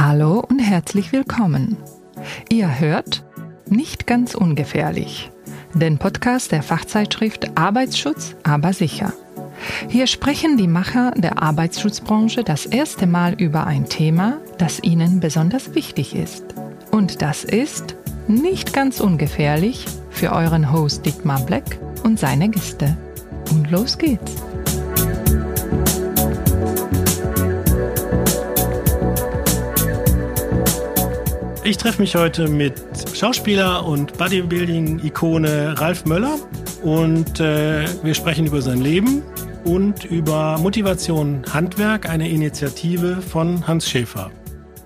Hallo und herzlich willkommen. Ihr hört Nicht ganz ungefährlich, den Podcast der Fachzeitschrift Arbeitsschutz, aber sicher. Hier sprechen die Macher der Arbeitsschutzbranche das erste Mal über ein Thema, das ihnen besonders wichtig ist. Und das ist nicht ganz ungefährlich für euren Host Dietmar Black und seine Gäste. Und los geht's. Ich treffe mich heute mit Schauspieler und Bodybuilding-Ikone Ralf Möller und äh, wir sprechen über sein Leben und über Motivation Handwerk, eine Initiative von Hans Schäfer.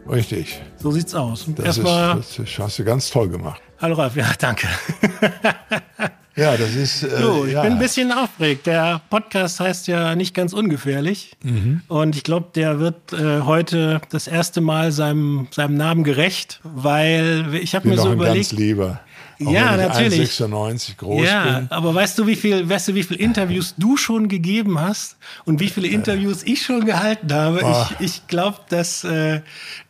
Richtig. So sieht's aus. Das, Erstmal, ist, das hast du ganz toll gemacht. Hallo Ralf, ja, danke. Ja, das ist. Äh, so, ich ja. bin ein bisschen aufgeregt. Der Podcast heißt ja nicht ganz ungefährlich. Mhm. Und ich glaube, der wird äh, heute das erste Mal seinem, seinem Namen gerecht, weil ich habe mir so überlegt. Ganz lieber. Auch ja, natürlich. 96 groß ja, bin. aber weißt du, wie viel, weißt du, wie viele Interviews du schon gegeben hast und wie viele Interviews ich schon gehalten habe? Oh. Ich, ich glaube, dass äh,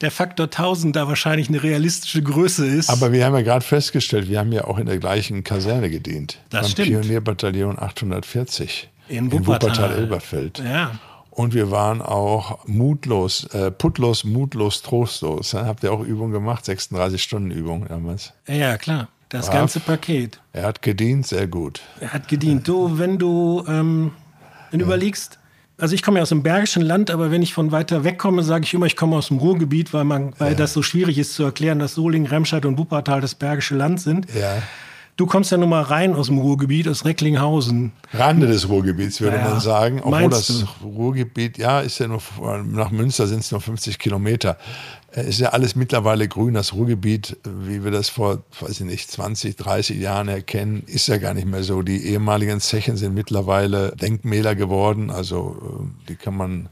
der Faktor 1000 da wahrscheinlich eine realistische Größe ist. Aber wir haben ja gerade festgestellt, wir haben ja auch in der gleichen Kaserne gedient. Das beim stimmt. Pionierbataillon 840 in Wuppertal. In elberfeld Ja. Und wir waren auch mutlos, äh, putlos, mutlos, trostlos. Habt ihr auch Übungen gemacht? 36 Stunden Übung damals. Ja, klar. Das Brav. ganze Paket. Er hat gedient, sehr gut. Er hat gedient. Du, wenn du, ähm, wenn du ja. überlegst, also ich komme ja aus dem Bergischen Land, aber wenn ich von weiter weg komme, sage ich immer, ich komme aus dem Ruhrgebiet, weil, man, weil ja. das so schwierig ist zu erklären, dass Solingen, Remscheid und Wuppertal das Bergische Land sind. Ja. Du kommst ja nun mal rein aus dem Ruhrgebiet, aus Recklinghausen. Rande des Ruhrgebiets, würde Ja, man sagen. Obwohl das du? Ruhrgebiet, ja, ist ja nur, nach Münster sind es nur 50 Kilometer. Äh, Ist ja alles mittlerweile grün. Das Ruhrgebiet, wie wir das vor, weiß ich nicht, 20, 30 Jahren erkennen, ist ja gar nicht mehr so. Die ehemaligen Zechen sind mittlerweile Denkmäler geworden. Also, äh, die kann man,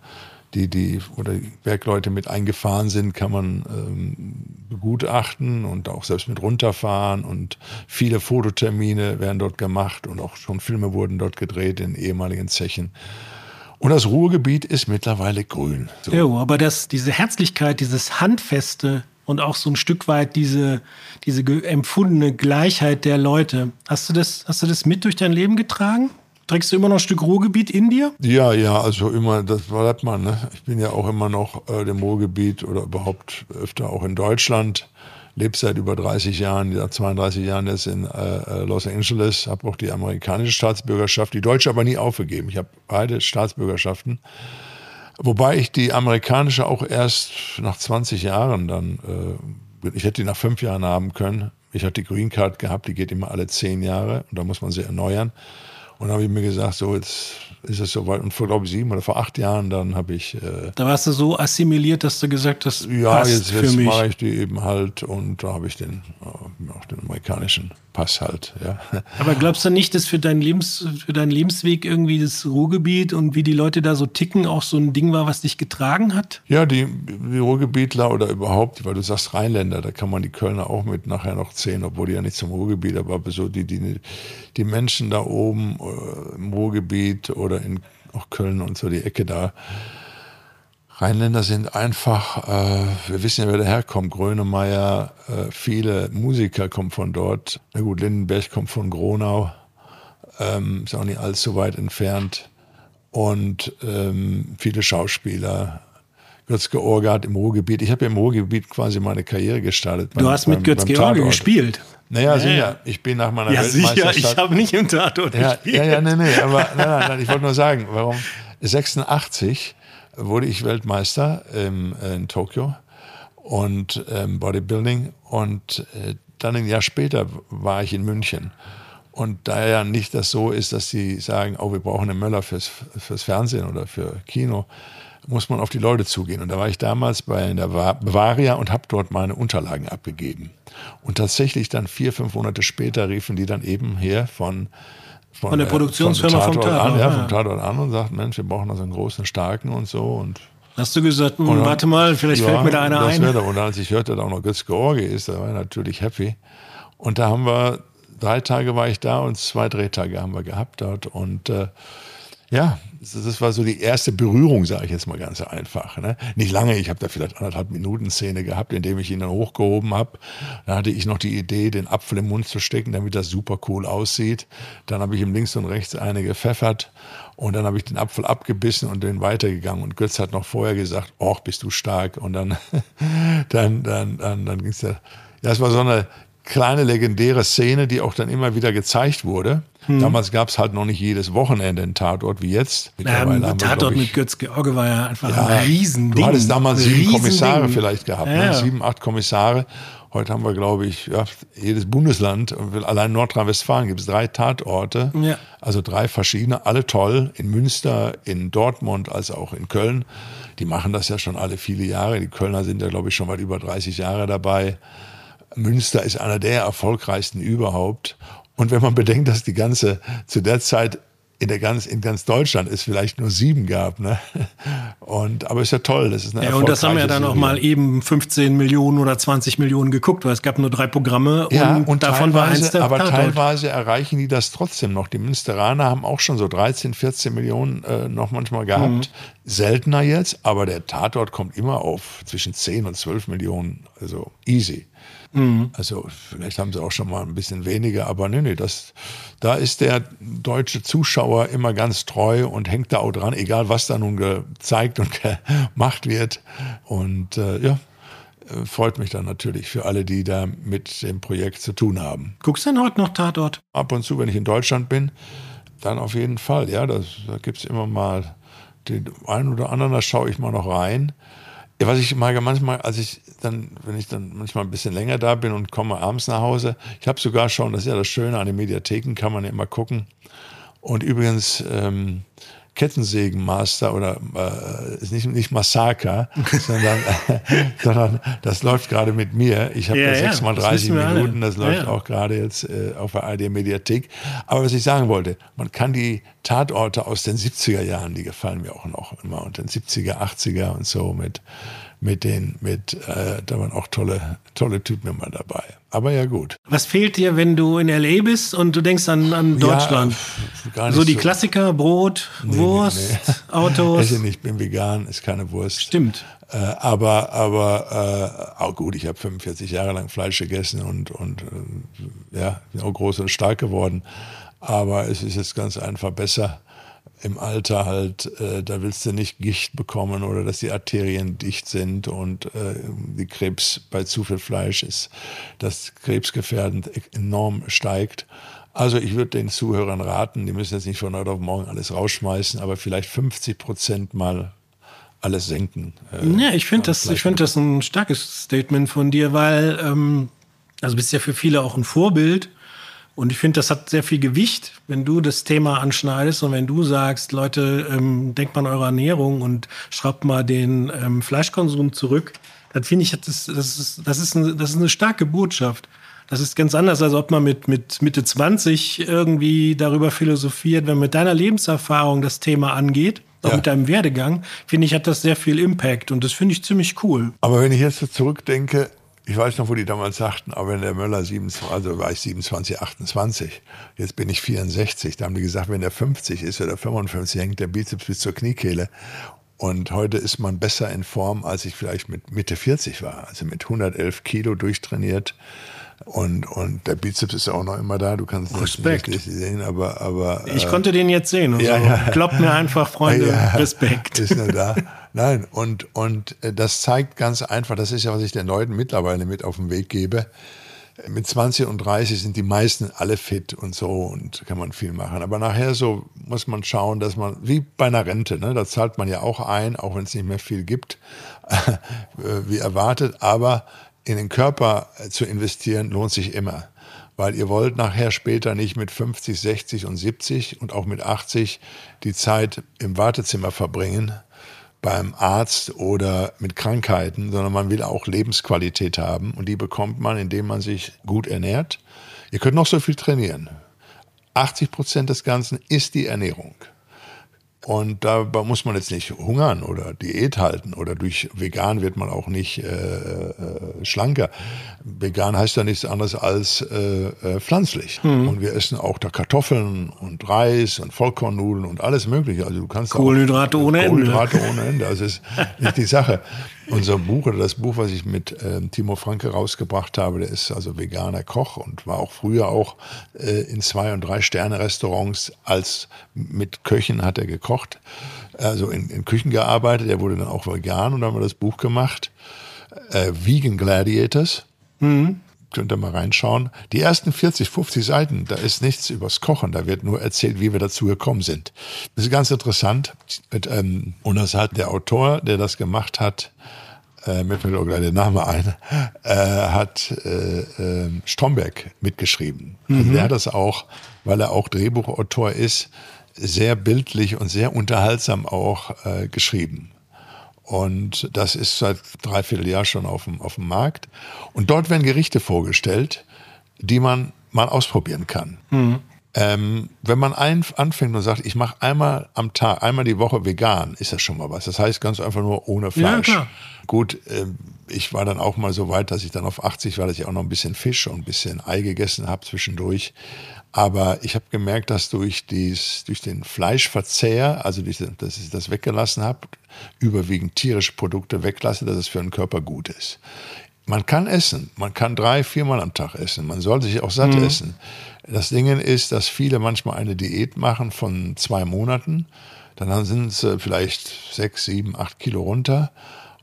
die, die, oder die Bergleute mit eingefahren sind, kann man ähm, begutachten und auch selbst mit runterfahren. Und viele Fototermine werden dort gemacht und auch schon Filme wurden dort gedreht in ehemaligen Zechen. Und das Ruhrgebiet ist mittlerweile grün. So. Jo, aber das, diese Herzlichkeit, dieses Handfeste und auch so ein Stück weit diese, diese empfundene Gleichheit der Leute, hast du, das, hast du das mit durch dein Leben getragen? Trägst du immer noch ein Stück Ruhrgebiet in dir? Ja, ja, also immer, das bleibt man. Ne? Ich bin ja auch immer noch äh, dem Ruhrgebiet oder überhaupt öfter auch in Deutschland. Lebe seit über 30 Jahren, ja, 32 Jahren jetzt in äh, Los Angeles, habe auch die amerikanische Staatsbürgerschaft, die deutsche aber nie aufgegeben. Ich habe beide Staatsbürgerschaften. Wobei ich die amerikanische auch erst nach 20 Jahren dann, äh, ich hätte die nach fünf Jahren haben können. Ich hatte die Green Card gehabt, die geht immer alle zehn Jahre und da muss man sie erneuern. Und dann habe ich mir gesagt, so jetzt ist es soweit. Und vor, glaube ich, sieben oder vor acht Jahren, dann habe ich, äh, Da warst du so assimiliert, dass du gesagt hast, ja, passt jetzt, jetzt mache ich die eben halt und da habe ich den, äh, den amerikanischen Pass halt, ja. Aber glaubst du nicht, dass für, dein Lebens, für deinen Lebensweg irgendwie das Ruhrgebiet und wie die Leute da so ticken auch so ein Ding war, was dich getragen hat? Ja, die, die Ruhrgebietler oder überhaupt, weil du sagst Rheinländer, da kann man die Kölner auch mit nachher noch zählen, obwohl die ja nicht zum Ruhrgebiet, aber so die, die, die Menschen da oben äh, im Ruhrgebiet oder in auch Köln und so die Ecke da. Rheinländer sind einfach, äh, wir wissen ja, wer daherkommt. Grönemeyer, äh, viele Musiker kommen von dort. Na gut, Lindenberg kommt von Gronau, ähm, ist auch nicht allzu weit entfernt. Und ähm, viele Schauspieler. Götz-George hat im Ruhrgebiet, ich habe ja im Ruhrgebiet quasi meine Karriere gestartet. Du beim- hast mit beim- Götz beim George Tatort. gespielt. Naja, Ja, sicher. ja. Ich bin nach meiner Ja, sicher, Weltmeisterschaft. ich habe nicht im Tatort Ja, gespielt. ja, ja, nee, nee, aber nein, nein, nein, ich wollte nur sagen, warum 86 wurde ich Weltmeister im, äh, in Tokio und ähm, Bodybuilding und äh, dann ein Jahr später war ich in München. Und da ja nicht das so ist, dass sie sagen, oh, wir brauchen einen Möller fürs, fürs Fernsehen oder für Kino, muss man auf die Leute zugehen. Und da war ich damals bei der Va- Bavaria und habe dort meine Unterlagen abgegeben. Und tatsächlich dann vier, fünf Monate später riefen die dann eben her von Von der äh, Produktionsfirma vom Tatort Tatort, an, ja, vom Tatort an und sagt, Mensch, wir brauchen also einen großen, starken und so. Und Hast du gesagt, dann- warte mal, vielleicht ja, fällt mir da einer das ein. doch- Und als ich hörte, dass auch noch Götz George ist, da war ich natürlich happy. Und da haben wir, drei Tage war ich da und zwei Drehtage haben wir gehabt dort. Und äh, ja, das war so die erste Berührung, sage ich jetzt mal ganz einfach. Ne? Nicht lange, ich habe da vielleicht anderthalb Minuten Szene gehabt, indem ich ihn dann hochgehoben habe. Dann hatte ich noch die Idee, den Apfel im Mund zu stecken, damit das super cool aussieht. Dann habe ich ihm links und rechts eine gepfeffert und dann habe ich den Apfel abgebissen und den weitergegangen. Und Götz hat noch vorher gesagt, och, bist du stark. Und dann, dann, dann, dann, dann ging es ja. Ja, es war so eine kleine legendäre Szene, die auch dann immer wieder gezeigt wurde. Hm. Damals gab es halt noch nicht jedes Wochenende einen Tatort wie jetzt. Mittlerweile ja, Tatort ich, mit Götz George war ja einfach ja, ein Riesending. Du hattest damals sieben Kommissare vielleicht gehabt, ne? ja. ne? sieben, acht Kommissare. Heute haben wir, glaube ich, ja, jedes Bundesland, allein Nordrhein-Westfalen gibt es drei Tatorte, ja. also drei verschiedene, alle toll, in Münster, in Dortmund, als auch in Köln. Die machen das ja schon alle viele Jahre. Die Kölner sind ja, glaube ich, schon weit über 30 Jahre dabei. Münster ist einer der erfolgreichsten überhaupt. Und wenn man bedenkt, dass die ganze, zu der Zeit in der ganz, in ganz Deutschland es vielleicht nur sieben gab, ne? Und, aber ist ja toll, das ist eine Ja, und das haben ja dann auch mal eben 15 Millionen oder 20 Millionen geguckt, weil es gab nur drei Programme ja, und, und davon war eins der Aber Tatort. teilweise erreichen die das trotzdem noch. Die Münsteraner haben auch schon so 13, 14 Millionen äh, noch manchmal gehabt. Mhm. Seltener jetzt, aber der Tatort kommt immer auf zwischen 10 und 12 Millionen, also easy. Mhm. Also vielleicht haben sie auch schon mal ein bisschen weniger, aber nee, nee, das, da ist der deutsche Zuschauer immer ganz treu und hängt da auch dran, egal was da nun gezeigt und gemacht wird. Und äh, ja, freut mich dann natürlich für alle, die da mit dem Projekt zu tun haben. Guckst du denn heute noch Tatort? Ab und zu, wenn ich in Deutschland bin, dann auf jeden Fall. Ja, das, da gibt es immer mal den einen oder anderen, da schaue ich mal noch rein. Ja, was ich mag manchmal, als ich dann, wenn ich dann manchmal ein bisschen länger da bin und komme abends nach Hause, ich habe sogar schon, das ist ja das Schöne an den Mediatheken, kann man ja immer gucken. Und übrigens, ähm, Kettensägenmaster oder äh, ist nicht, nicht Massaker, sondern, sondern das läuft gerade mit mir. Ich habe ja, da sechs mal 30 Minuten, das läuft ja. auch gerade jetzt äh, auf der ARD Mediathek. Aber was ich sagen wollte, man kann die Tatorte aus den 70er Jahren, die gefallen mir auch noch immer, und den 70er, 80er und so mit mit den, mit, äh, da waren auch tolle, tolle Typen immer dabei. Aber ja gut. Was fehlt dir, wenn du in LA bist und du denkst an, an Deutschland? Ja, so die so. Klassiker, Brot, nee, Wurst, nee, nee. Autos. Ich nicht, ich bin vegan, ist keine Wurst. Stimmt. Äh, aber, aber äh, auch gut, ich habe 45 Jahre lang Fleisch gegessen und, und äh, ja, bin auch groß und stark geworden. Aber es ist jetzt ganz einfach besser, im Alter halt, äh, da willst du nicht Gicht bekommen oder dass die Arterien dicht sind und äh, die Krebs bei zu viel Fleisch ist, dass krebsgefährdend enorm steigt. Also ich würde den Zuhörern raten, die müssen jetzt nicht von heute auf morgen alles rausschmeißen, aber vielleicht 50 Prozent mal alles senken. Äh, ja, ich finde das, ich finde das ein starkes Statement von dir, weil ähm, also bist ja für viele auch ein Vorbild und ich finde, das hat sehr viel Gewicht, wenn du das Thema anschneidest und wenn du sagst, Leute, ähm, denkt mal an eure Ernährung und schraubt mal den ähm, Fleischkonsum zurück. Dann finde ich, das, das, ist, das, ist eine, das ist eine starke Botschaft. Das ist ganz anders, als ob man mit, mit Mitte 20 irgendwie darüber philosophiert. Wenn man mit deiner Lebenserfahrung das Thema angeht, auch ja. mit deinem Werdegang, finde ich, hat das sehr viel Impact und das finde ich ziemlich cool. Aber wenn ich jetzt so zurückdenke, ich weiß noch, wo die damals sagten, aber wenn der Möller 27, also war ich 27, 28, jetzt bin ich 64, da haben die gesagt, wenn der 50 ist oder 55, hängt der Bizeps bis zur Kniekehle. Und heute ist man besser in Form, als ich vielleicht mit Mitte 40 war. Also mit 111 Kilo durchtrainiert. Und, und der Bizeps ist auch noch immer da. Du kannst Respekt. nicht sehen, aber, aber. Ich äh, konnte den jetzt sehen. Und ja, ja. Kloppt mir einfach, Freunde. Ja, Respekt. Ist nur da. Nein, und, und äh, das zeigt ganz einfach, das ist ja, was ich den Leuten mittlerweile mit auf den Weg gebe. Mit 20 und 30 sind die meisten alle fit und so und kann man viel machen. Aber nachher so muss man schauen, dass man, wie bei einer Rente, ne, da zahlt man ja auch ein, auch wenn es nicht mehr viel gibt, äh, wie erwartet. Aber in den Körper äh, zu investieren lohnt sich immer weil ihr wollt nachher später nicht mit 50, 60 und 70 und auch mit 80 die Zeit im Wartezimmer verbringen, beim Arzt oder mit Krankheiten, sondern man will auch Lebensqualität haben und die bekommt man, indem man sich gut ernährt. Ihr könnt noch so viel trainieren. 80 Prozent des Ganzen ist die Ernährung. Und da muss man jetzt nicht hungern oder Diät halten oder durch vegan wird man auch nicht äh, äh, schlanker. Vegan heißt ja nichts anderes als äh, äh, pflanzlich. Mhm. Und wir essen auch da Kartoffeln und Reis und Vollkornnudeln und alles Mögliche. Also du kannst Kohlenhydrate auch, ohne Ende. Kohlenhydrate ohne Ende. Also ist nicht die Sache. Unser Buch oder das Buch, was ich mit äh, Timo Franke rausgebracht habe, der ist also veganer Koch und war auch früher auch äh, in zwei und drei Sterne Restaurants als mit Köchen hat er gekocht, also in, in Küchen gearbeitet. Er wurde dann auch vegan und dann haben wir das Buch gemacht, äh, Vegan Gladiators. Mhm könnt ihr mal reinschauen. Die ersten 40, 50 Seiten, da ist nichts übers Kochen, da wird nur erzählt, wie wir dazu gekommen sind. Das ist ganz interessant. Ähm, und das hat der Autor, der das gemacht hat, äh, mir fällt auch gleich der Name ein, äh, hat äh, äh, Stromberg mitgeschrieben. Also mhm. der hat das auch, weil er auch Drehbuchautor ist, sehr bildlich und sehr unterhaltsam auch äh, geschrieben. Und das ist seit dreiviertel Jahr schon auf dem, auf dem Markt. Und dort werden Gerichte vorgestellt, die man mal ausprobieren kann. Mhm. Ähm, wenn man ein, anfängt und sagt, ich mache einmal am Tag, einmal die Woche vegan, ist das schon mal was. Das heißt ganz einfach nur ohne Fleisch. Ja, Gut, äh, ich war dann auch mal so weit, dass ich dann auf 80 war, dass ich auch noch ein bisschen Fisch und ein bisschen Ei gegessen habe zwischendurch. Aber ich habe gemerkt, dass durch, dies, durch den Fleischverzehr, also durch, dass ich das weggelassen habe, überwiegend tierische Produkte weglasse, dass es für den Körper gut ist. Man kann essen, man kann drei, viermal am Tag essen, man soll sich auch satt mhm. essen. Das Ding ist, dass viele manchmal eine Diät machen von zwei Monaten, dann sind sie vielleicht sechs, sieben, acht Kilo runter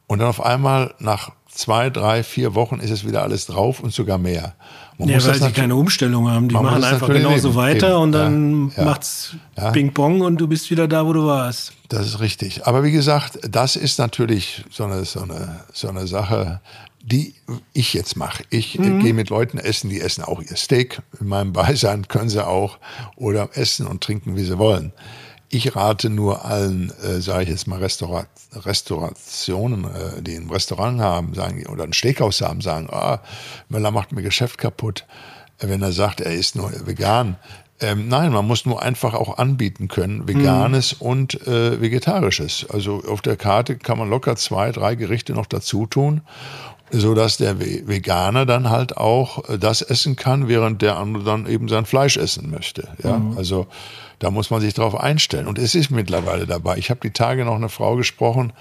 und dann auf einmal nach zwei, drei, vier Wochen ist es wieder alles drauf und sogar mehr. Man ja, weil sie keine Umstellung haben. Die machen einfach genauso weiter eben. und dann ja, ja. macht's ja. Ping-Pong und du bist wieder da, wo du warst. Das ist richtig. Aber wie gesagt, das ist natürlich so eine, so eine, so eine Sache, die ich jetzt mache. Ich mhm. gehe mit Leuten essen, die essen auch ihr Steak. In meinem Beisein können sie auch oder essen und trinken, wie sie wollen. Ich rate nur allen, äh, sage ich jetzt mal, Restaura Restaurationen, äh, die ein Restaurant haben, sagen oder ein Steakhouse haben, sagen, ah, Möller macht mir Geschäft kaputt, wenn er sagt, er ist nur vegan. Ähm, nein, man muss nur einfach auch anbieten können, veganes mhm. und äh, vegetarisches. Also auf der Karte kann man locker zwei, drei Gerichte noch dazu tun so dass der Veganer dann halt auch äh, das essen kann, während der andere dann eben sein Fleisch essen möchte. Ja, mhm. also da muss man sich drauf einstellen. Und es ist mittlerweile dabei. Ich habe die Tage noch eine Frau gesprochen.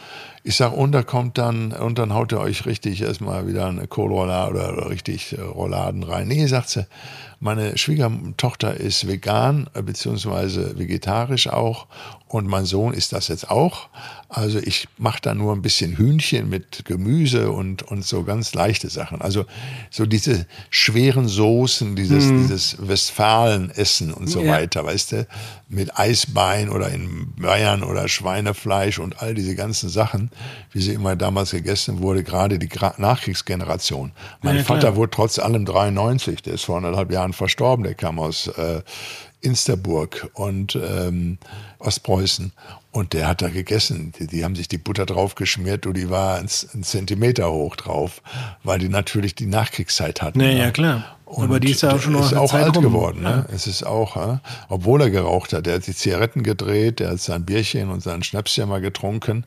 Ich sage, und da kommt dann, und dann haut ihr euch richtig erstmal wieder eine Kohlroulade oder, oder richtig äh, Rouladen rein. Nee, sagt sie, meine Schwiegertochter ist vegan, äh, beziehungsweise vegetarisch auch. Und mein Sohn ist das jetzt auch. Also ich mache da nur ein bisschen Hühnchen mit Gemüse und, und so ganz leichte Sachen. Also so diese schweren Soßen, dieses, mm. dieses Westfalen-Essen und so ja. weiter, weißt du, mit Eisbein oder in Bayern oder Schweinefleisch und all diese ganzen Sachen, wie sie immer damals gegessen wurde, gerade die Nachkriegsgeneration. Mein ja, Vater wurde trotz allem 93, der ist vor anderthalb Jahren verstorben, der kam aus äh, Insterburg und ähm, Ostpreußen. Und der hat da gegessen. Die, die, haben sich die Butter drauf geschmiert und die war ein, ein, Zentimeter hoch drauf, weil die natürlich die Nachkriegszeit hatten. Nee, ja, klar. Und Aber die ist ja auch schon noch ist auch Zeit alt rum. geworden. Ne? Ja. Es ist auch, ja? obwohl er geraucht hat, der hat die Zigaretten gedreht, der hat sein Bierchen und sein Schnäpschen mal getrunken.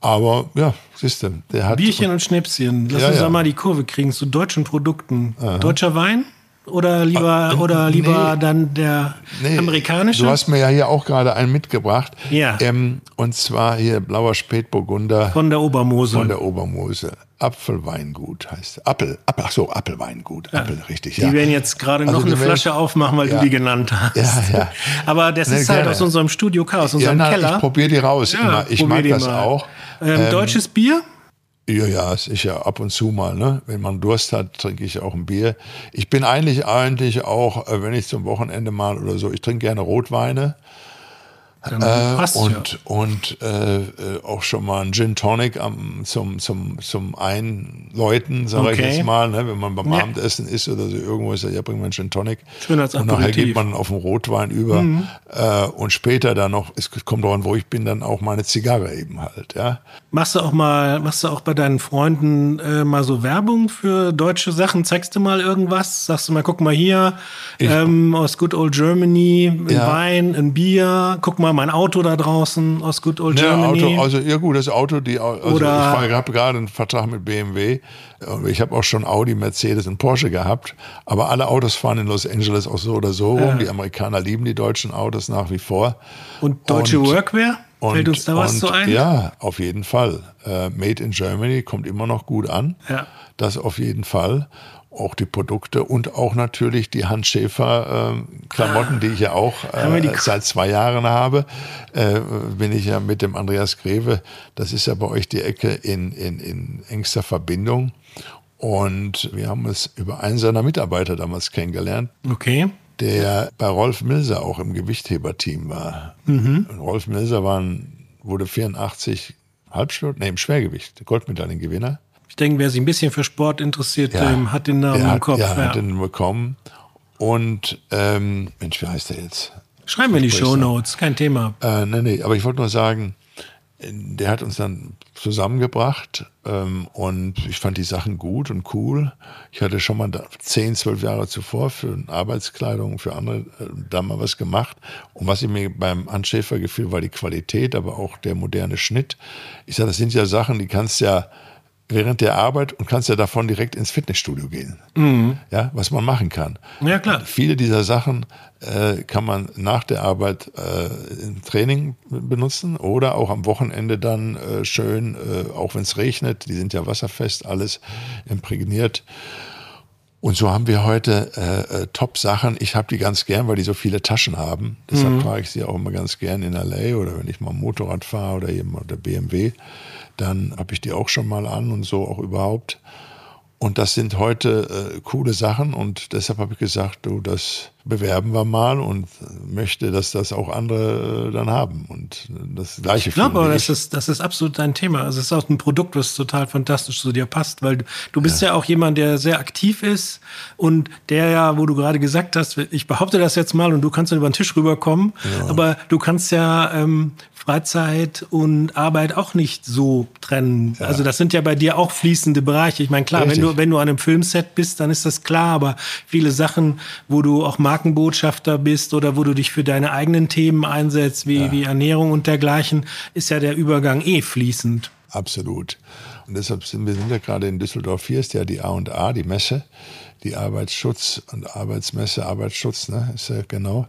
Aber ja, siehst du, der hat. Bierchen und Schnäpschen. Lass ja, uns ja. mal die Kurve kriegen zu deutschen Produkten. Aha. Deutscher Wein? Oder lieber, ah, oder lieber nee, dann der nee, amerikanische? Du hast mir ja hier auch gerade einen mitgebracht. Ja. Ähm, und zwar hier blauer Spätburgunder. Von der Obermosel. Von der Obermosel. Apfelweingut heißt. Appel, Appel ach so, Apfelweingut. Ja. Apfel, richtig, ja. Die werden jetzt gerade also noch eine Flasche aufmachen, weil ja. du die genannt hast. Ja, ja. Aber das nee, ist halt aus unserem Studio K, aus unserem ja, na, Keller. Ich probiere die raus. Ich mag das mal. auch. Ähm, ähm, deutsches Bier? Ja, ja, sicher, ab und zu mal. Ne? Wenn man Durst hat, trinke ich auch ein Bier. Ich bin eigentlich, eigentlich auch, äh, wenn ich zum Wochenende mal oder so, ich trinke gerne Rotweine. Dann äh, und ja. und äh, äh, auch schon mal ein Gin Tonic am, zum, zum, zum Einläuten, sage okay. ich jetzt mal, ne? wenn man beim ja. Abendessen ist oder so irgendwo ist, ja, wir einen Gin Tonic. Schön als und nachher geht man auf den Rotwein über. Mhm. Äh, und später dann noch, es kommt darauf an, wo ich bin, dann auch mal eine Zigarre eben halt. Ja? Machst du auch mal, machst du auch bei deinen Freunden äh, mal so Werbung für deutsche Sachen? Zeigst du mal irgendwas? Sagst du mal, guck mal hier, ich, ähm, aus Good Old Germany, ein ja. Wein, ein Bier, guck mal mein Auto da draußen aus Good Old Ja, Germany. Auto, also ja gut, das Auto, die, also Oder- ich habe gerade einen Vertrag mit BMW. Ich habe auch schon Audi, Mercedes und Porsche gehabt. Aber alle Autos fahren in Los Angeles auch so oder so rum. Die Amerikaner lieben die deutschen Autos nach wie vor. und deutsche und- Workwear? Fällt uns da was und, so ein? Ja, auf jeden Fall. Äh, Made in Germany kommt immer noch gut an. Ja. Das auf jeden Fall. Auch die Produkte und auch natürlich die Hans Schäfer ähm, Klamotten, die ich ja auch die- äh, seit zwei Jahren habe, äh, bin ich ja mit dem Andreas Greve. Das ist ja bei euch die Ecke in, in, in engster Verbindung. Und wir haben es über einen seiner Mitarbeiter damals kennengelernt, Okay. der bei Rolf Milser auch im Gewichtheberteam war. Mhm. Rolf Milser war ein, wurde 84 Halbsturz, nee, im Schwergewicht, Goldmedaillengewinner. Ich denke, wer sich ein bisschen für Sport interessiert, ähm, hat den Namen der im hat, Kopf. Ja, ja. hat den bekommen. Und, ähm, Mensch, wie heißt der jetzt? Schreiben wir in die ich Show? Notes, kein Thema. Äh, nee, nee, aber ich wollte nur sagen, der hat uns dann zusammengebracht ähm, und ich fand die Sachen gut und cool. Ich hatte schon mal 10, 12 Jahre zuvor für Arbeitskleidung, für andere äh, da mal was gemacht. Und was mir beim Hans Schäfer gefiel, war die Qualität, aber auch der moderne Schnitt. Ich sage, das sind ja Sachen, die kannst ja während der Arbeit und kannst ja davon direkt ins Fitnessstudio gehen. Ja, was man machen kann. Ja, klar. Viele dieser Sachen äh, kann man nach der Arbeit äh, im Training benutzen oder auch am Wochenende dann äh, schön, äh, auch wenn es regnet, die sind ja wasserfest, alles imprägniert. Und so haben wir heute äh, äh, Top-Sachen. Ich habe die ganz gern, weil die so viele Taschen haben. Deshalb trage ich sie auch immer ganz gern in LA oder wenn ich mal Motorrad fahre oder eben oder BMW, dann habe ich die auch schon mal an und so auch überhaupt. Und das sind heute äh, coole Sachen und deshalb habe ich gesagt, du, das bewerben wir mal und möchte, dass das auch andere äh, dann haben und das gleiche Ich glaube aber, das ist, das ist absolut dein Thema. Also es ist auch ein Produkt, was total fantastisch zu dir passt, weil du, bist ja. auch jemand, der sehr aktiv ist und der ja, wo du gerade gesagt hast, ich behaupte das jetzt mal und du kannst dann über den Tisch rüberkommen, aber du kannst ja ähm, Freizeit und Arbeit auch nicht so trennen. Also das sind ja bei dir auch fließende Bereiche. Ich meine, klar, wenn du, wenn du an einem Filmset bist, dann ist das klar, aber viele Sachen, wo du auch Markenbotschafter bist oder wo du dich für deine eigenen Themen einsetzt, wie, wie Ernährung und dergleichen, ist ja der Übergang eh fließend. Absolut. Und deshalb sind wir sind ja gerade in Düsseldorf. Hier ist ja die A&A, die Messe, die Arbeitsschutz und Arbeitsmesse, Arbeitsschutz, ne, ist ja genau.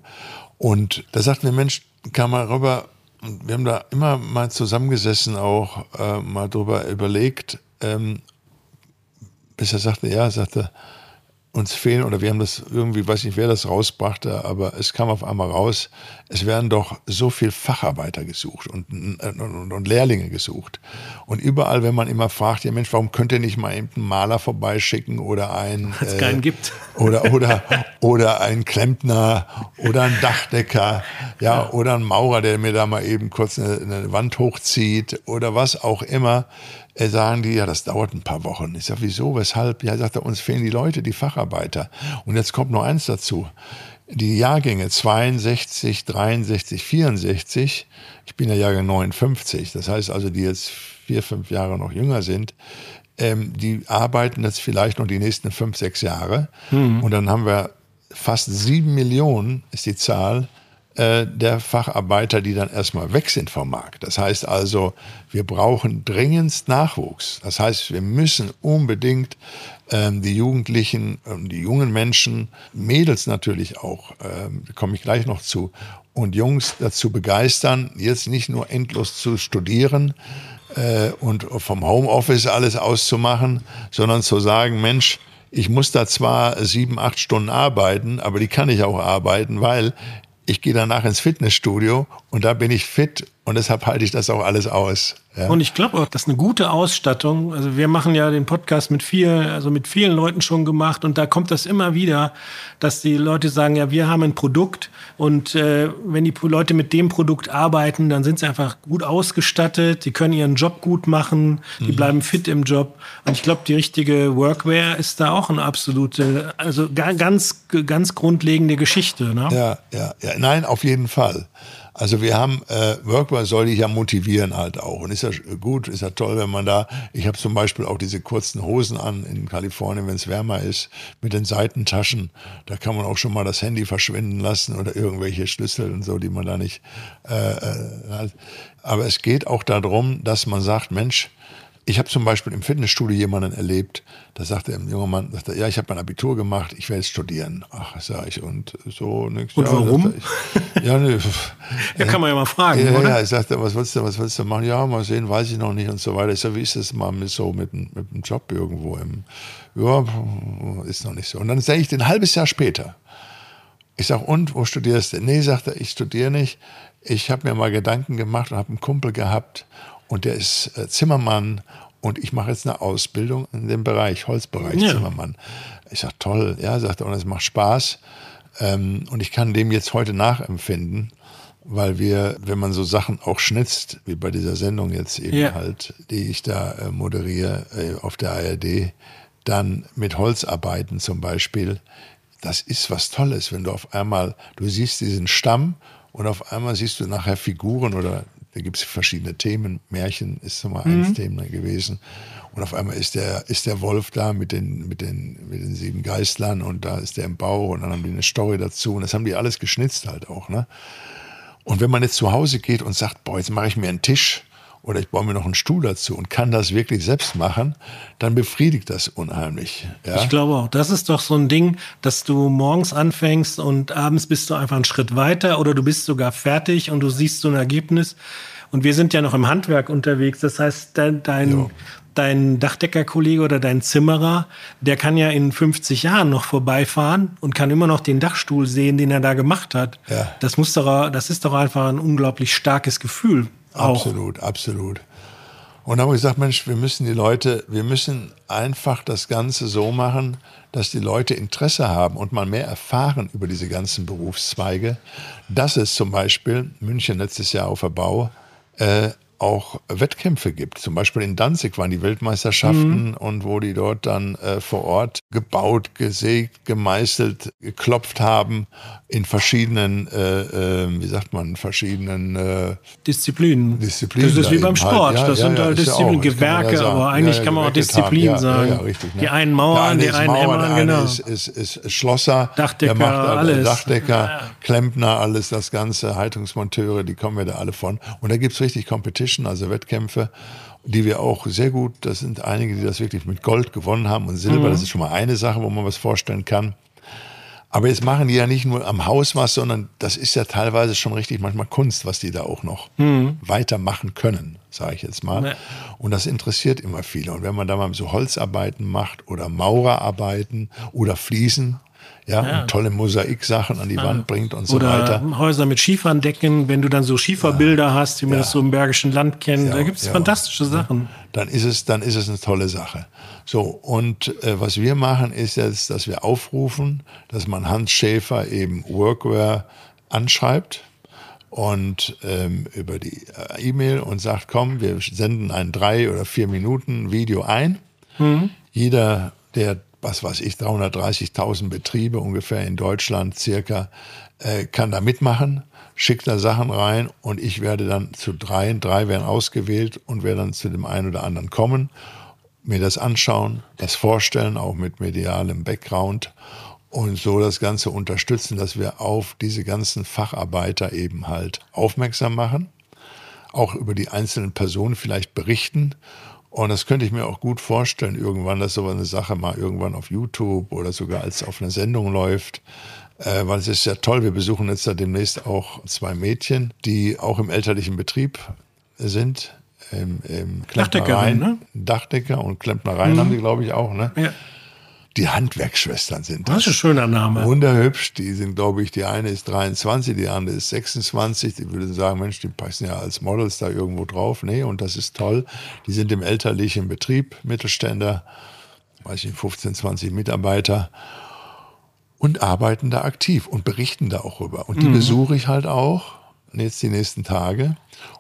Und da sagten wir, Mensch, kann mal rüber, und wir haben da immer mal zusammengesessen, auch äh, mal drüber überlegt, ähm, bis er sagte, ja, sagte, uns fehlen, oder wir haben das irgendwie, weiß nicht, wer das rausbrachte, aber es kam auf einmal raus, es werden doch so viel Facharbeiter gesucht und, und, und Lehrlinge gesucht. Und überall, wenn man immer fragt, ja Mensch, warum könnt ihr nicht mal eben einen Maler vorbeischicken oder einen... Weil es keinen gibt. Oder, oder, oder ein Klempner oder ein Dachdecker, ja, oder ein Maurer, der mir da mal eben kurz eine, eine Wand hochzieht oder was auch immer. Äh, sagen die, ja, das dauert ein paar Wochen. Ich sage, wieso, weshalb? Ja, sagt er, uns fehlen die Leute, die Facharbeiter. Und jetzt kommt noch eins dazu. Die Jahrgänge 62, 63, 64, ich bin ja Jahrgang 59, das heißt also, die jetzt vier, fünf Jahre noch jünger sind, ähm, die arbeiten jetzt vielleicht noch die nächsten fünf, sechs Jahre. Und dann haben wir fast sieben Millionen, ist die Zahl, der Facharbeiter, die dann erstmal weg sind vom Markt. Das heißt also, wir brauchen dringendst Nachwuchs. Das heißt, wir müssen unbedingt ähm, die Jugendlichen, die jungen Menschen, Mädels natürlich auch, ähm, komme ich gleich noch zu, und Jungs dazu begeistern, jetzt nicht nur endlos zu studieren, äh, und vom Homeoffice alles auszumachen, sondern zu sagen, Mensch, ich muss da zwar sieben, acht Stunden arbeiten, aber die kann ich auch arbeiten, weil ich gehe danach ins Fitnessstudio und da bin ich fit und deshalb halte ich das auch alles aus. Ja. Und ich glaube auch, dass eine gute Ausstattung, also wir machen ja den Podcast mit vielen, also mit vielen Leuten schon gemacht und da kommt das immer wieder, dass die Leute sagen, ja, wir haben ein Produkt und äh, wenn die Leute mit dem Produkt arbeiten, dann sind sie einfach gut ausgestattet, die können ihren Job gut machen, die bleiben fit im Job und ich glaube, die richtige Workwear ist da auch eine absolute, also ga- ganz, ganz grundlegende Geschichte. Ne? Ja, ja, ja, nein, auf jeden Fall. Also wir haben, äh, Workwear soll dich ja motivieren halt auch. Und ist ja gut, ist ja toll, wenn man da, ich habe zum Beispiel auch diese kurzen Hosen an in Kalifornien, wenn es wärmer ist, mit den Seitentaschen. Da kann man auch schon mal das Handy verschwinden lassen oder irgendwelche Schlüssel und so, die man da nicht äh, äh hat. Aber es geht auch darum, dass man sagt, Mensch, ich habe zum Beispiel im Fitnessstudio jemanden erlebt, da sagte ein junger Mann, sagte, ja, ich habe mein Abitur gemacht, ich werde jetzt studieren. Ach, sag ich, und so nix. Und ja, warum? Ich, ja, ne, ja, kann man ja mal fragen, ja, oder? Ja, ich sagte, was willst du, was willst du machen? Ja, mal sehen, weiß ich noch nicht und so weiter. Ich so, wie ist das mal mit so mit, mit einem Job irgendwo im, ja, ist noch nicht so. Und dann sage ich den ein halbes Jahr später. Ich sag, und, wo studierst du? Nee, sagt er, ich studiere nicht. Ich habe mir mal Gedanken gemacht und habe einen Kumpel gehabt und der ist äh, Zimmermann und ich mache jetzt eine Ausbildung in dem Bereich, Holzbereich ja. Zimmermann. Ich sage, toll, ja, sagt er, und es macht Spaß. Ähm, und ich kann dem jetzt heute nachempfinden, weil wir, wenn man so Sachen auch schnitzt, wie bei dieser Sendung jetzt eben ja. halt, die ich da äh, moderiere äh, auf der ARD, dann mit Holz arbeiten zum Beispiel, das ist was Tolles, wenn du auf einmal, du siehst diesen Stamm und auf einmal siehst du nachher Figuren oder da gibt es verschiedene Themen. Märchen ist so mal mhm. eins Thema gewesen. Und auf einmal ist der, ist der Wolf da mit den, mit, den, mit den sieben Geistlern und da ist der im Bau und dann haben die eine Story dazu. Und das haben die alles geschnitzt halt auch. Ne? Und wenn man jetzt zu Hause geht und sagt, boah, jetzt mache ich mir einen Tisch oder ich baue mir noch einen Stuhl dazu und kann das wirklich selbst machen, dann befriedigt das unheimlich. Ja? Ich glaube auch, das ist doch so ein Ding, dass du morgens anfängst und abends bist du einfach einen Schritt weiter oder du bist sogar fertig und du siehst so ein Ergebnis. Und wir sind ja noch im Handwerk unterwegs. Das heißt, dein, dein, dein Dachdeckerkollege oder dein Zimmerer, der kann ja in 50 Jahren noch vorbeifahren und kann immer noch den Dachstuhl sehen, den er da gemacht hat. Ja. Das muss doch, das ist doch einfach ein unglaublich starkes Gefühl, auch. Absolut, absolut. Und dann habe ich gesagt, Mensch, wir müssen die Leute, wir müssen einfach das Ganze so machen, dass die Leute Interesse haben und mal mehr erfahren über diese ganzen Berufszweige. Dass es zum Beispiel, München letztes Jahr auf der Bau, äh, auch Wettkämpfe gibt. Zum Beispiel in Danzig waren die Weltmeisterschaften mhm. und wo die dort dann äh, vor Ort gebaut, gesägt, gemeißelt, geklopft haben in verschiedenen, äh, äh, wie sagt man, verschiedenen äh, Disziplinen. Disziplinen. Das ist wie beim halt. Sport. Halt. Ja, das ja, sind ja, halt Disziplinen, Gewerke, aber eigentlich kann man auch Disziplinen sagen. Richtig, ne? Die einen Mauern, die einen Hämmern, genau. Ist, ist, ist Schlosser, Dachdecker, der macht alles. Dachdecker, Klempner, alles das Ganze, Heizungsmonteure, die kommen wir da alle von. Und da gibt's richtig Competition, also Wettkämpfe die wir auch sehr gut, das sind einige, die das wirklich mit Gold gewonnen haben und Silber, mhm. das ist schon mal eine Sache, wo man was vorstellen kann. Aber jetzt machen die ja nicht nur am Haus was, sondern das ist ja teilweise schon richtig manchmal Kunst, was die da auch noch mhm. weitermachen können, sage ich jetzt mal. Ja. Und das interessiert immer viele. Und wenn man da mal so Holzarbeiten macht oder Maurerarbeiten oder Fliesen, ja, ja. und tolle Mosaiksachen an die ja. Wand bringt und so Oder weiter. Häuser mit Schieferdecken, wenn du dann so Schieferbilder hast, wie man das so im Bergischen Land kennt, da gibt es fantastische Sachen. Dann ist es, dann ist es eine tolle Sache. So, und äh, was wir machen, ist jetzt, dass wir aufrufen, dass man Hans Schäfer eben Workwear anschreibt und ähm, über die äh, E-Mail und sagt, komm, wir senden ein drei oder vier Minuten Video ein. Mhm. Jeder, der was weiß ich, 330.000 Betriebe ungefähr in Deutschland circa, äh, kann da mitmachen, schickt da Sachen rein und ich werde dann zu dreien, drei werden ausgewählt und werde dann zu dem einen oder anderen kommen, mir das anschauen, das vorstellen, auch mit medialem Background und so das Ganze unterstützen, dass wir auf diese ganzen Facharbeiter eben halt aufmerksam machen, auch über die einzelnen Personen vielleicht berichten und das könnte ich mir auch gut vorstellen, irgendwann, dass so eine Sache mal irgendwann auf YouTube oder sogar als auf einer Sendung läuft. Äh, weil es ist ja toll, wir besuchen jetzt da demnächst auch zwei Mädchen, die auch im elterlichen Betrieb sind. Im, im Dachdecker, ne? Dachdecker und Klempnereien mhm. haben die, glaube ich, auch, ne? Ja die Handwerksschwestern sind das. Das ist ein schöner Name. Wunderhübsch. Die sind, glaube ich, die eine ist 23, die andere ist 26. Die würden sagen, Mensch, die passen ja als Models da irgendwo drauf. Nee, und das ist toll. Die sind im elterlichen Betrieb, Mittelständler, weiß ich, 15, 20 Mitarbeiter und arbeiten da aktiv und berichten da auch rüber. Und die mhm. besuche ich halt auch jetzt die nächsten Tage.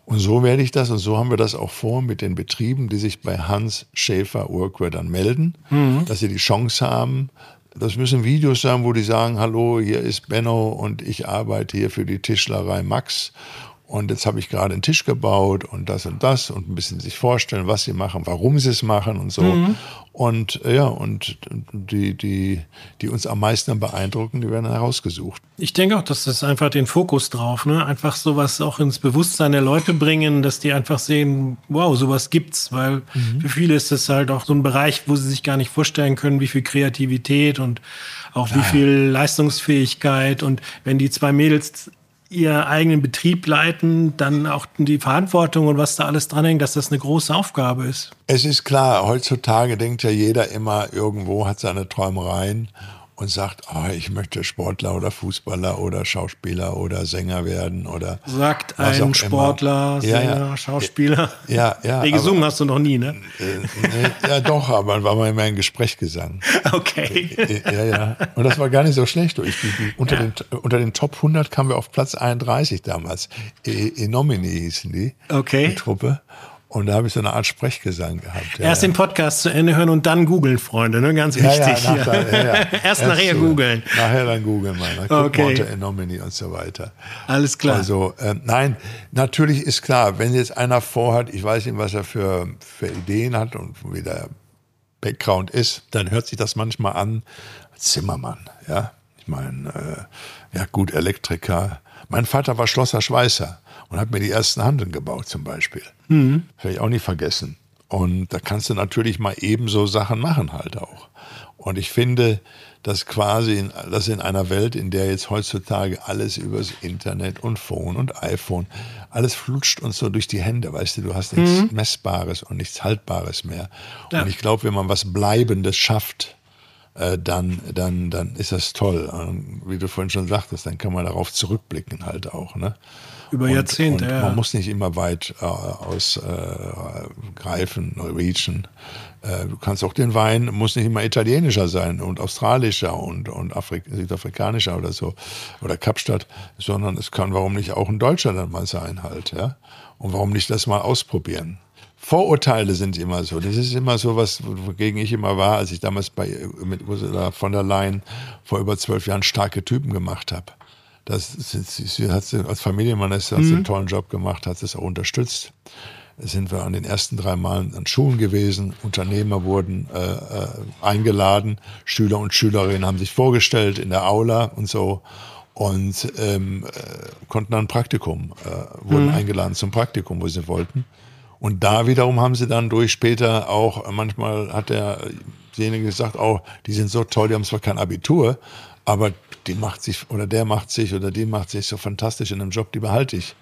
Und so werde ich das und so haben wir das auch vor mit den Betrieben, die sich bei Hans Schäfer Workwear dann melden, mhm. dass sie die Chance haben. Das müssen Videos sein, wo die sagen, hallo, hier ist Benno und ich arbeite hier für die Tischlerei Max und jetzt habe ich gerade einen Tisch gebaut und das und das und ein bisschen sich vorstellen, was sie machen, warum sie es machen und so. Mhm. Und ja, und die, die, die uns am meisten beeindrucken, die werden herausgesucht. Ich denke auch, dass das einfach den Fokus drauf, ne? Einfach sowas auch ins Bewusstsein der Leute bringen, dass die einfach sehen, wow, sowas gibt's, weil mhm. für viele ist das halt auch so ein Bereich, wo sie sich gar nicht vorstellen können, wie viel Kreativität und auch wie viel Leistungsfähigkeit und wenn die zwei Mädels ihr eigenen Betrieb leiten, dann auch die Verantwortung und was da alles dranhängt, dass das eine große Aufgabe ist. Es ist klar, heutzutage denkt ja jeder immer, irgendwo hat seine Träumereien und sagt, oh, ich möchte Sportler oder Fußballer oder Schauspieler oder Sänger werden oder sagt ein Sportler, Sänger, ja, ja. Schauspieler. Ja, ja. Nee, gesungen aber, hast du noch nie, ne? Äh, ja, doch, aber war mal immer ein Gesprächsgesang. Okay. Äh, ja, ja. Und das war gar nicht so schlecht. Ich, unter, ja. den, unter den Top 100 kamen wir auf Platz 31 damals. E, Enomini hießen die. Okay. Die Truppe. Und da habe ich so eine Art Sprechgesang gehabt. Ja, Erst den Podcast zu Ende hören und dann googeln, Freunde, ne? ganz wichtig. Ja, nach, Erst, Erst, nachher googeln. Nachher dann googeln, mal. Dann okay. unter Enomini und so weiter. Alles klar. Also, äh, nein, natürlich ist klar, wenn jetzt einer vorhat, ich weiß nicht, was er für, für Ideen hat und wie der Background ist, dann hört sich das manchmal an, Zimmermann, ja. Ich meine, äh, ja gut, Elektriker. Mein Vater war Schlosser Schweißer und hat mir die ersten Handeln gebaut zum Beispiel. Mhm. Ich auch nie vergessen. Und da kannst du natürlich mal ebenso Sachen machen halt auch. Und ich finde, dass quasi, in, dass in einer Welt, in der jetzt heutzutage alles übers Internet und Phone und iPhone, alles flutscht uns so durch die Hände, weißt du, du hast nichts mhm. Messbares und nichts Haltbares mehr. Ja. Und ich glaube, wenn man was Bleibendes schafft, äh, dann, dann, dann ist das toll. Und wie du vorhin schon sagtest, dann kann man darauf zurückblicken halt auch. Ne? Über Jahrzehnte, und, und ja. Man muss nicht immer weit äh, ausgreifen, äh, Norwegian. Äh, du kannst auch den Wein, muss nicht immer italienischer sein und australischer und, und Afrik südafrikanischer oder so oder Kapstadt, sondern es kann, warum nicht auch ein deutscher dann mal sein halt, ja? Und warum nicht das mal ausprobieren? Vorurteile sind immer so. Das ist immer so was, wogegen ich immer war, als ich damals bei, mit Ursula von der Leyen vor über zwölf Jahren starke Typen gemacht habe. Das sie hat sie als Familienmann ist, hat mhm. einen tollen Job gemacht, hat es auch unterstützt. Sind wir an den ersten drei Malen an Schulen gewesen, Unternehmer wurden äh, äh, eingeladen, Schüler und Schülerinnen haben sich vorgestellt in der Aula und so und ähm, äh, konnten dann ein Praktikum, äh, wurden mhm. eingeladen zum Praktikum, wo sie wollten. Und da wiederum haben sie dann durch später auch, manchmal hat derjenige gesagt, oh, die sind so toll, die haben zwar kein Abitur, aber die macht sich oder der macht sich oder die macht sich so fantastisch in einem Job, die behalte ich.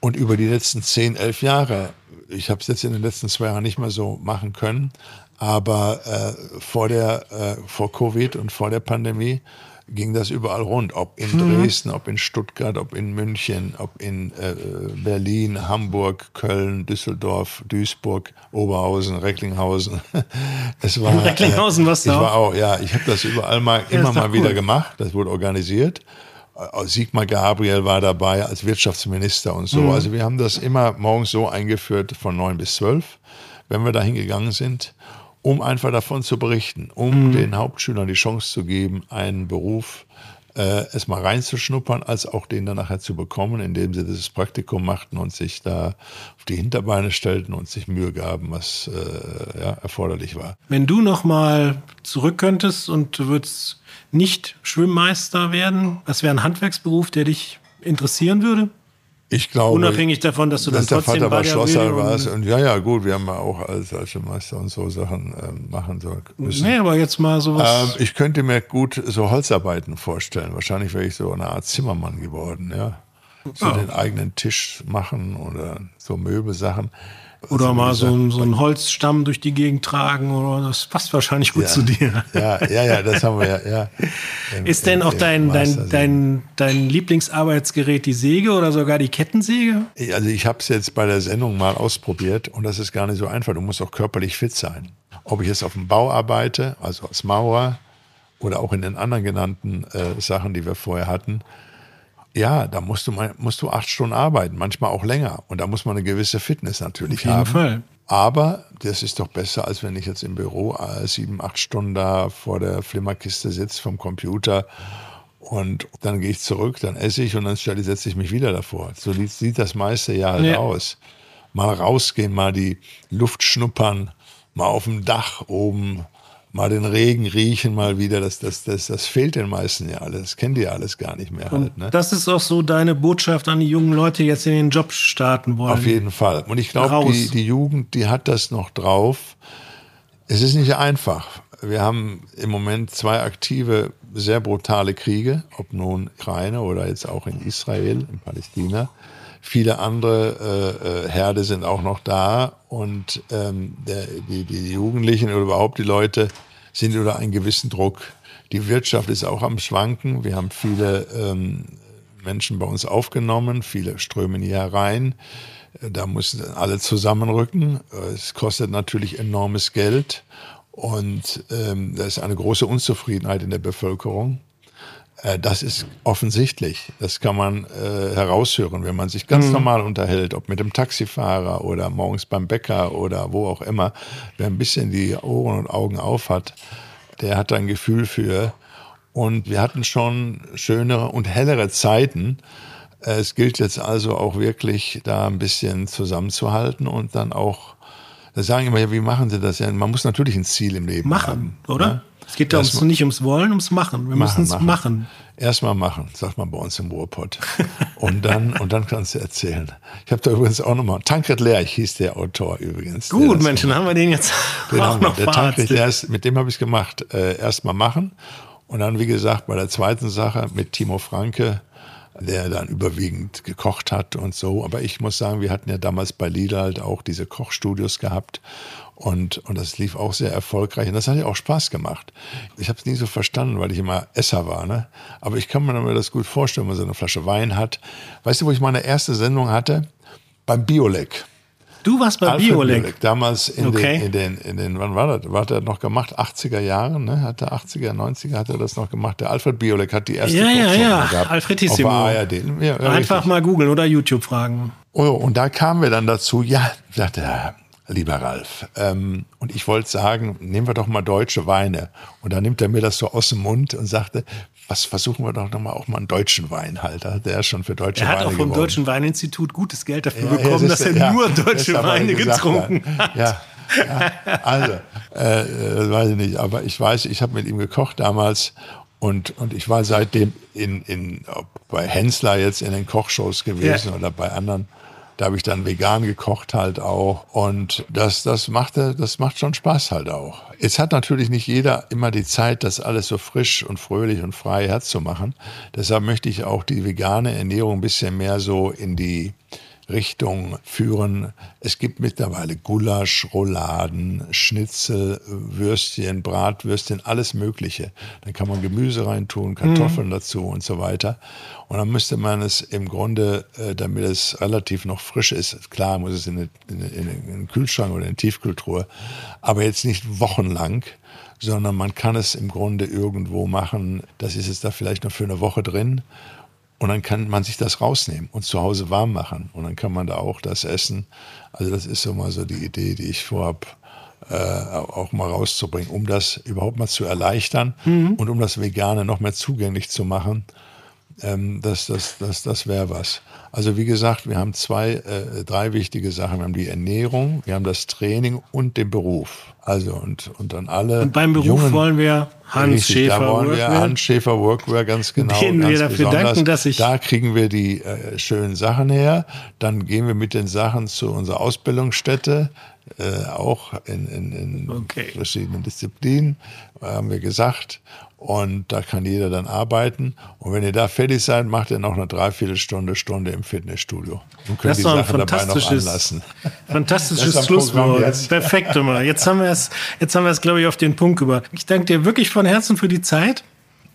Und über die letzten zehn, elf Jahre, ich habe es jetzt in den letzten zwei Jahren nicht mehr so machen können, aber äh, vor der äh, vor Covid und vor der Pandemie ging das überall rund. Ob in mhm. Dresden, ob in Stuttgart, ob in München, ob in äh, Berlin, Hamburg, Köln, Düsseldorf, Duisburg, Oberhausen, Recklinghausen. es war, in Recklinghausen warst du Ich war auch, ja. Ich habe das überall mal, immer mal cool. wieder gemacht. Das wurde organisiert. Äh, Sigmar Gabriel war dabei als Wirtschaftsminister und so. Mhm. Also wir haben das immer morgens so eingeführt von neun bis zwölf, wenn wir da hingegangen sind um einfach davon zu berichten, um mhm. den Hauptschülern die Chance zu geben, einen Beruf äh, erstmal reinzuschnuppern, als auch den dann nachher zu bekommen, indem sie dieses Praktikum machten und sich da auf die Hinterbeine stellten und sich Mühe gaben, was äh, ja, erforderlich war. Wenn du nochmal zurück könntest und du würdest nicht Schwimmmeister werden, was wäre ein Handwerksberuf, der dich interessieren würde? Ich glaube, unabhängig davon, dass du dass dann trotzdem der Vater war Schlosser warst und ja, ja, gut, wir haben ja auch als Meister und so Sachen ähm, machen so müssen. Nee, aber jetzt mal sowas. Ähm, ich könnte mir gut so Holzarbeiten vorstellen. Wahrscheinlich wäre ich so eine Art Zimmermann geworden, ja. So oh. den eigenen Tisch machen oder so Möbelsachen. Oder also, mal so, ein, so einen Holzstamm durch die Gegend tragen oder das passt wahrscheinlich gut ja, zu dir. Ja, ja, ja, das haben wir ja. ja Im, Ist denn auch dein, dein, dein, dein Lieblingsarbeitsgerät die Säge oder sogar die Kettensäge? Also ich habe es jetzt bei der Sendung mal ausprobiert und das ist gar nicht so einfach. Du musst auch körperlich fit sein. Ob ich jetzt auf dem Bau arbeite, also als Maurer oder auch in den anderen genannten äh, Sachen, die wir vorher hatten, ja, da musst du, mal, musst du acht Stunden arbeiten, manchmal auch länger. Und da muss man eine gewisse Fitness natürlich Auf jeden haben. Fall. Aber das ist doch besser, als wenn ich jetzt im Büro äh, sieben, acht Stunden da vor der Flimmerkiste sitze vom Computer Und dann gehe ich zurück, dann esse ich und dann setze ich mich wieder davor. So sieht das meiste Jahr halt ja. aus. Mal rausgehen, mal die Luft schnuppern, mal auf dem Dach oben, mal den Regen riechen, mal wieder. Das, das, das, das fehlt den meisten ja alles. Das kennen die ja alles gar nicht mehr. Halt, ne? Das ist auch so deine Botschaft an die jungen Leute, die jetzt in den Job starten wollen. Auf jeden Fall. Und ich glaube, die, die Jugend, die hat das noch drauf. Es ist nicht einfach. Wir haben im Moment zwei aktive, sehr brutale Kriege, ob nun Ukraine oder jetzt auch in Israel, in Palästina. Viele andere äh, äh, Herde sind auch noch da und ähm, der, die, die Jugendlichen oder überhaupt die Leute sind unter einem gewissen Druck. Die Wirtschaft ist auch am Schwanken. Wir haben viele ähm, Menschen bei uns aufgenommen, viele strömen hier herein. Da müssen alle zusammenrücken. Es kostet natürlich enormes Geld. Und ähm, da ist eine große Unzufriedenheit in der Bevölkerung. Äh, das ist offensichtlich. Das kann man äh, heraushören, wenn man sich ganz mhm. normal unterhält, ob mit dem Taxifahrer oder morgens beim Bäcker oder wo auch immer. Wer ein bisschen die Ohren und Augen auf hat, der hat ein Gefühl für. Und wir hatten schon schönere und hellere Zeiten. Äh, es gilt jetzt also auch wirklich, da ein bisschen zusammenzuhalten und dann auch da sagen immer, ja, wie machen Sie das? Ja, man muss natürlich ein Ziel im Leben machen, haben. oder? Ja? Es geht da ums, nicht ums Wollen, ums Machen. Wir müssen es machen. machen. Erstmal machen, sagt man bei uns im Ruhrpott. und dann, und dann kannst du erzählen. Ich habe da übrigens auch nochmal, Tankred Lerch hieß der Autor übrigens. Gut, Mensch, dann haben wir den jetzt den auch noch Der Tankred, der ist, mit dem habe ich es gemacht. Äh, Erstmal machen. Und dann, wie gesagt, bei der zweiten Sache mit Timo Franke, der dann überwiegend gekocht hat und so. Aber ich muss sagen, wir hatten ja damals bei Lidl halt auch diese Kochstudios gehabt und, und das lief auch sehr erfolgreich und das hat ja auch Spaß gemacht. Ich habe es nie so verstanden, weil ich immer Esser war. Ne? Aber ich kann mir das gut vorstellen, wenn man so eine Flasche Wein hat. Weißt du, wo ich meine erste Sendung hatte? Beim Biolek. Du warst bei Biolek. Biolek. Damals in, okay. den, in, den, in den, wann war das? War der noch gemacht? 80er Jahren, ne? Hat er 80er, 90er hat er das noch gemacht. Der Alfred Biolek hat die erste Ja, ja, ja. Gehabt, Alfredissimo. ARD. Ja, Einfach richtig. mal googeln oder YouTube fragen. Oh, und da kamen wir dann dazu, ja, sagte er, lieber Ralf. Ähm, und ich wollte sagen, nehmen wir doch mal deutsche Weine. Und dann nimmt er mir das so aus dem Mund und sagte, was versuchen wir doch nochmal auch mal einen deutschen Weinhalter, der ist schon für deutsche Weine Er hat auch vom geworden. Deutschen Weininstitut gutes Geld dafür ja, bekommen, dass er ja, nur deutsche Weine getrunken hat. Ja, ja, also, äh, weiß ich nicht, aber ich weiß, ich habe mit ihm gekocht damals und, und ich war seitdem in, in, bei Hensler jetzt in den Kochshows gewesen ja. oder bei anderen da habe ich dann vegan gekocht halt auch. Und das, das machte, das macht schon Spaß halt auch. Es hat natürlich nicht jeder immer die Zeit, das alles so frisch und fröhlich und frei herzumachen. Deshalb möchte ich auch die vegane Ernährung ein bisschen mehr so in die Richtung führen. Es gibt mittlerweile Gulasch, Rouladen, Schnitzel, Würstchen, Bratwürstchen, alles Mögliche. Dann kann man Gemüse reintun, Kartoffeln mhm. dazu und so weiter. Und dann müsste man es im Grunde, äh, damit es relativ noch frisch ist, klar muss es in, eine, in, in einen Kühlschrank oder in eine Tiefkühltruhe, aber jetzt nicht wochenlang, sondern man kann es im Grunde irgendwo machen. Das ist jetzt da vielleicht noch für eine Woche drin und dann kann man sich das rausnehmen und zu Hause warm machen. Und dann kann man da auch das essen. Also das ist so mal so die Idee, die ich vorhab, äh, auch mal rauszubringen, um das überhaupt mal zu erleichtern mhm. und um das Vegane noch mehr zugänglich zu machen. Ähm, das das, das, das wäre was. Also wie gesagt, wir haben zwei, äh, drei wichtige Sachen. Wir haben die Ernährung, wir haben das Training und den Beruf. Also und, und dann alle. Und beim Beruf Jungen, wollen wir Hans richtig, Schäfer da wollen wir Hans Schäfer Workwear ganz genau. Denen ganz wir dafür danken, dass ich. Da kriegen wir die äh, schönen Sachen her. Dann gehen wir mit den Sachen zu unserer Ausbildungsstätte. Äh, auch in, in, in okay. verschiedenen Disziplinen, haben wir gesagt. Und da kann jeder dann arbeiten. Und wenn ihr da fertig seid, macht ihr noch eine Dreiviertelstunde, Stunde im Fitnessstudio. Und könnt das die Sachen dabei noch anlassen. Fantastisches Schlusswort. Perfekt immer. Jetzt haben wir es, jetzt haben wir es, glaube ich, auf den Punkt über. Ich danke dir wirklich von Herzen für die Zeit.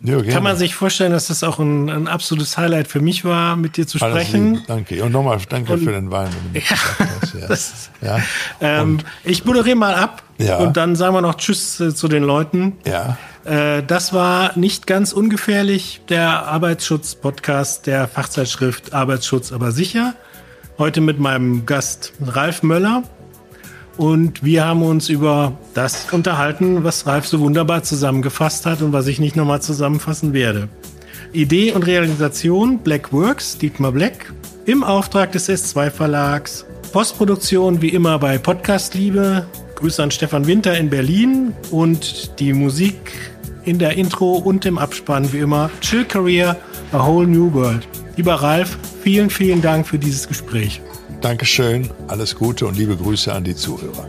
Ja, Kann man sich vorstellen, dass das auch ein, ein, absolutes Highlight für mich war, mit dir zu sprechen. danke. Und nochmal danke und, für den Wein. Ja, ja. Das, ja. Ähm, ich moderiere mal ab und dann sagen wir noch Tschüss äh, zu den Leuten. Ja. Äh, das war nicht ganz ungefährlich, der Arbeitsschutz-Podcast der Fachzeitschrift Arbeitsschutz aber sicher. Heute mit meinem Gast Ralf Möller. Und wir haben uns über das unterhalten, was Ralf so wunderbar zusammengefasst hat und was ich nicht nochmal zusammenfassen werde. Idee und Realisation Black Works, Dietmar Black. Im Auftrag des S2 Verlags. Postproduktion wie immer bei Podcast Liebe. Grüße an Stefan Winter in Berlin und die Musik in der Intro und im Abspann wie immer Chill Career, A Whole New World. Lieber Ralf, vielen, vielen Dank für dieses Gespräch. Dankeschön, alles Gute und liebe Grüße an die Zuhörer.